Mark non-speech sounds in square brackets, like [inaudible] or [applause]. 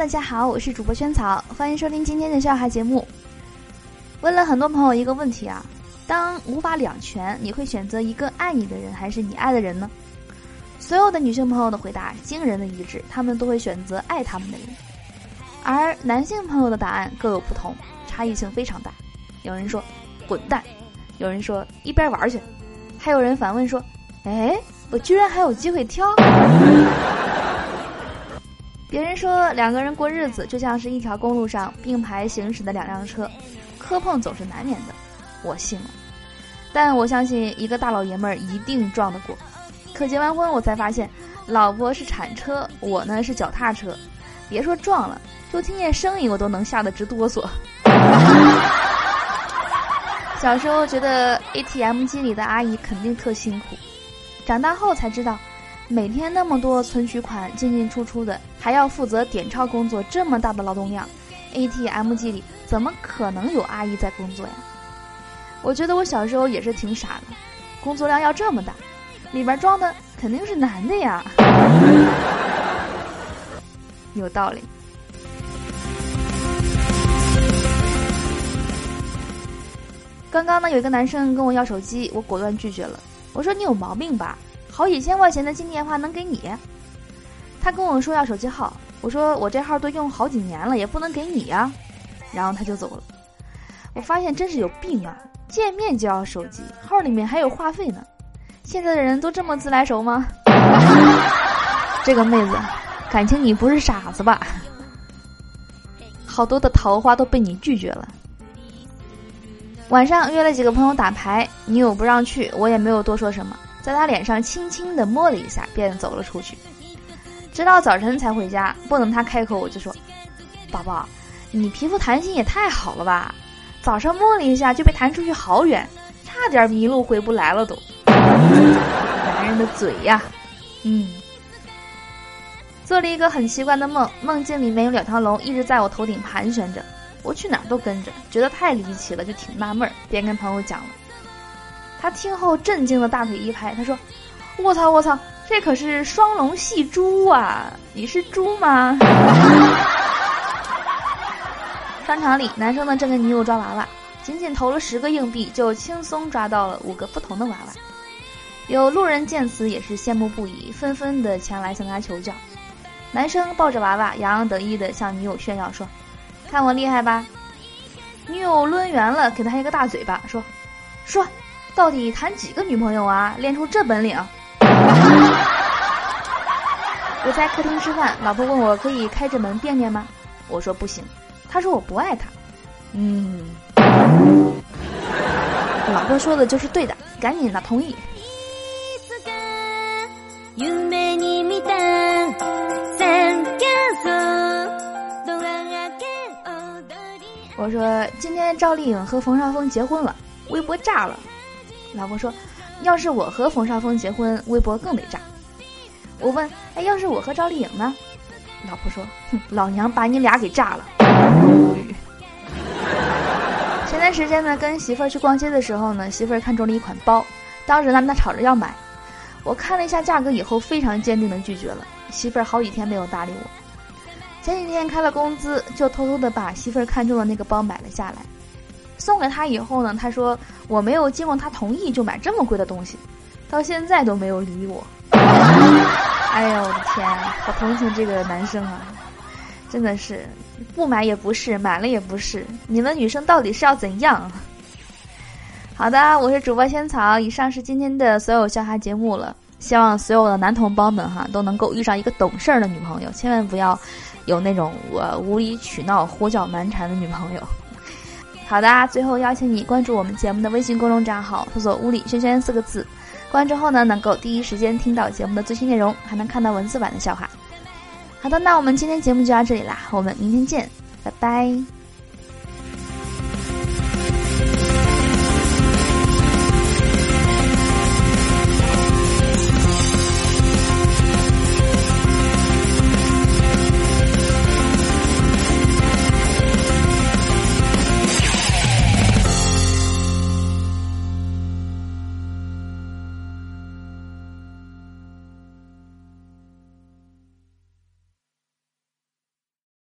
大家好，我是主播萱草，欢迎收听今天的笑话节目。问了很多朋友一个问题啊，当无法两全，你会选择一个爱你的人，还是你爱的人呢？所有的女性朋友的回答惊人的一致，她们都会选择爱他们的人。而男性朋友的答案各有不同，差异性非常大。有人说滚蛋，有人说一边玩去，还有人反问说：“哎，我居然还有机会挑？”别人说两个人过日子就像是一条公路上并排行驶的两辆车，磕碰总是难免的，我信了。但我相信一个大老爷们儿一定撞得过。可结完婚我才发现，老婆是铲车，我呢是脚踏车。别说撞了，就听见声音我都能吓得直哆嗦。[laughs] 小时候觉得 ATM 机里的阿姨肯定特辛苦，长大后才知道。每天那么多存取款进进出出的，还要负责点钞工作，这么大的劳动量，ATM 机里怎么可能有阿姨在工作呀？我觉得我小时候也是挺傻的，工作量要这么大，里边装的肯定是男的呀。[laughs] 有道理。刚刚呢，有一个男生跟我要手机，我果断拒绝了。我说你有毛病吧。好几千块钱的金电话能给你？他跟我说要手机号，我说我这号都用好几年了，也不能给你呀。然后他就走了。我发现真是有病啊！见面就要手机号，里面还有话费呢。现在的人都这么自来熟吗？[laughs] 这个妹子，感情你不是傻子吧？好多的桃花都被你拒绝了。晚上约了几个朋友打牌，女友不让去，我也没有多说什么。在他脸上轻轻地摸了一下，便走了出去。直到早晨才回家，不等他开口，我就说：“宝宝，你皮肤弹性也太好了吧！早上摸了一下就被弹出去好远，差点迷路回不来了都。”男人的嘴呀，嗯。做了一个很奇怪的梦，梦境里面有两条龙一直在我头顶盘旋着，我去哪儿都跟着，觉得太离奇了，就挺纳闷儿，便跟朋友讲了。他听后震惊的大腿一拍，他说：“我操我操，这可是双龙戏珠啊！你是猪吗？” [laughs] 商场里，男生呢正跟女友抓娃娃，仅仅投了十个硬币，就轻松抓到了五个不同的娃娃。有路人见此也是羡慕不已，纷纷的前来向他求教。男生抱着娃娃，洋洋得意的向女友炫耀说：“看我厉害吧！”女友抡圆了，给他一个大嘴巴，说：“说。”到底谈几个女朋友啊？练出这本领！[laughs] 我在客厅吃饭，老婆问我可以开着门便便吗？我说不行。她说我不爱她。嗯，老婆说的就是对的，赶紧的同意。我说今天赵丽颖和冯绍峰结婚了，微博炸了。老婆说：“要是我和冯绍峰结婚，微博更得炸。”我问：“哎，要是我和赵丽颖呢？”老婆说：“哼，老娘把你俩给炸了。”前段时间呢，跟媳妇儿去逛街的时候呢，媳妇儿看中了一款包，当时呢，她吵着要买。我看了一下价格以后，非常坚定的拒绝了。媳妇儿好几天没有搭理我。前几天开了工资，就偷偷的把媳妇儿看中的那个包买了下来。送给他以后呢，他说我没有经过他同意就买这么贵的东西，到现在都没有理我。[laughs] 哎呦我的天，好同情这个男生啊！真的是不买也不是，买了也不是，你们女生到底是要怎样？好的，我是主播仙草，以上是今天的所有笑话节目了。希望所有的男同胞们哈都能够遇上一个懂事儿的女朋友，千万不要有那种我无理取闹、胡搅蛮缠的女朋友。好的，最后邀请你关注我们节目的微信公众账号，搜索“屋里轩轩”四个字，关注后呢，能够第一时间听到节目的最新内容，还能看到文字版的笑话。好的，那我们今天节目就到这里啦，我们明天见，拜拜。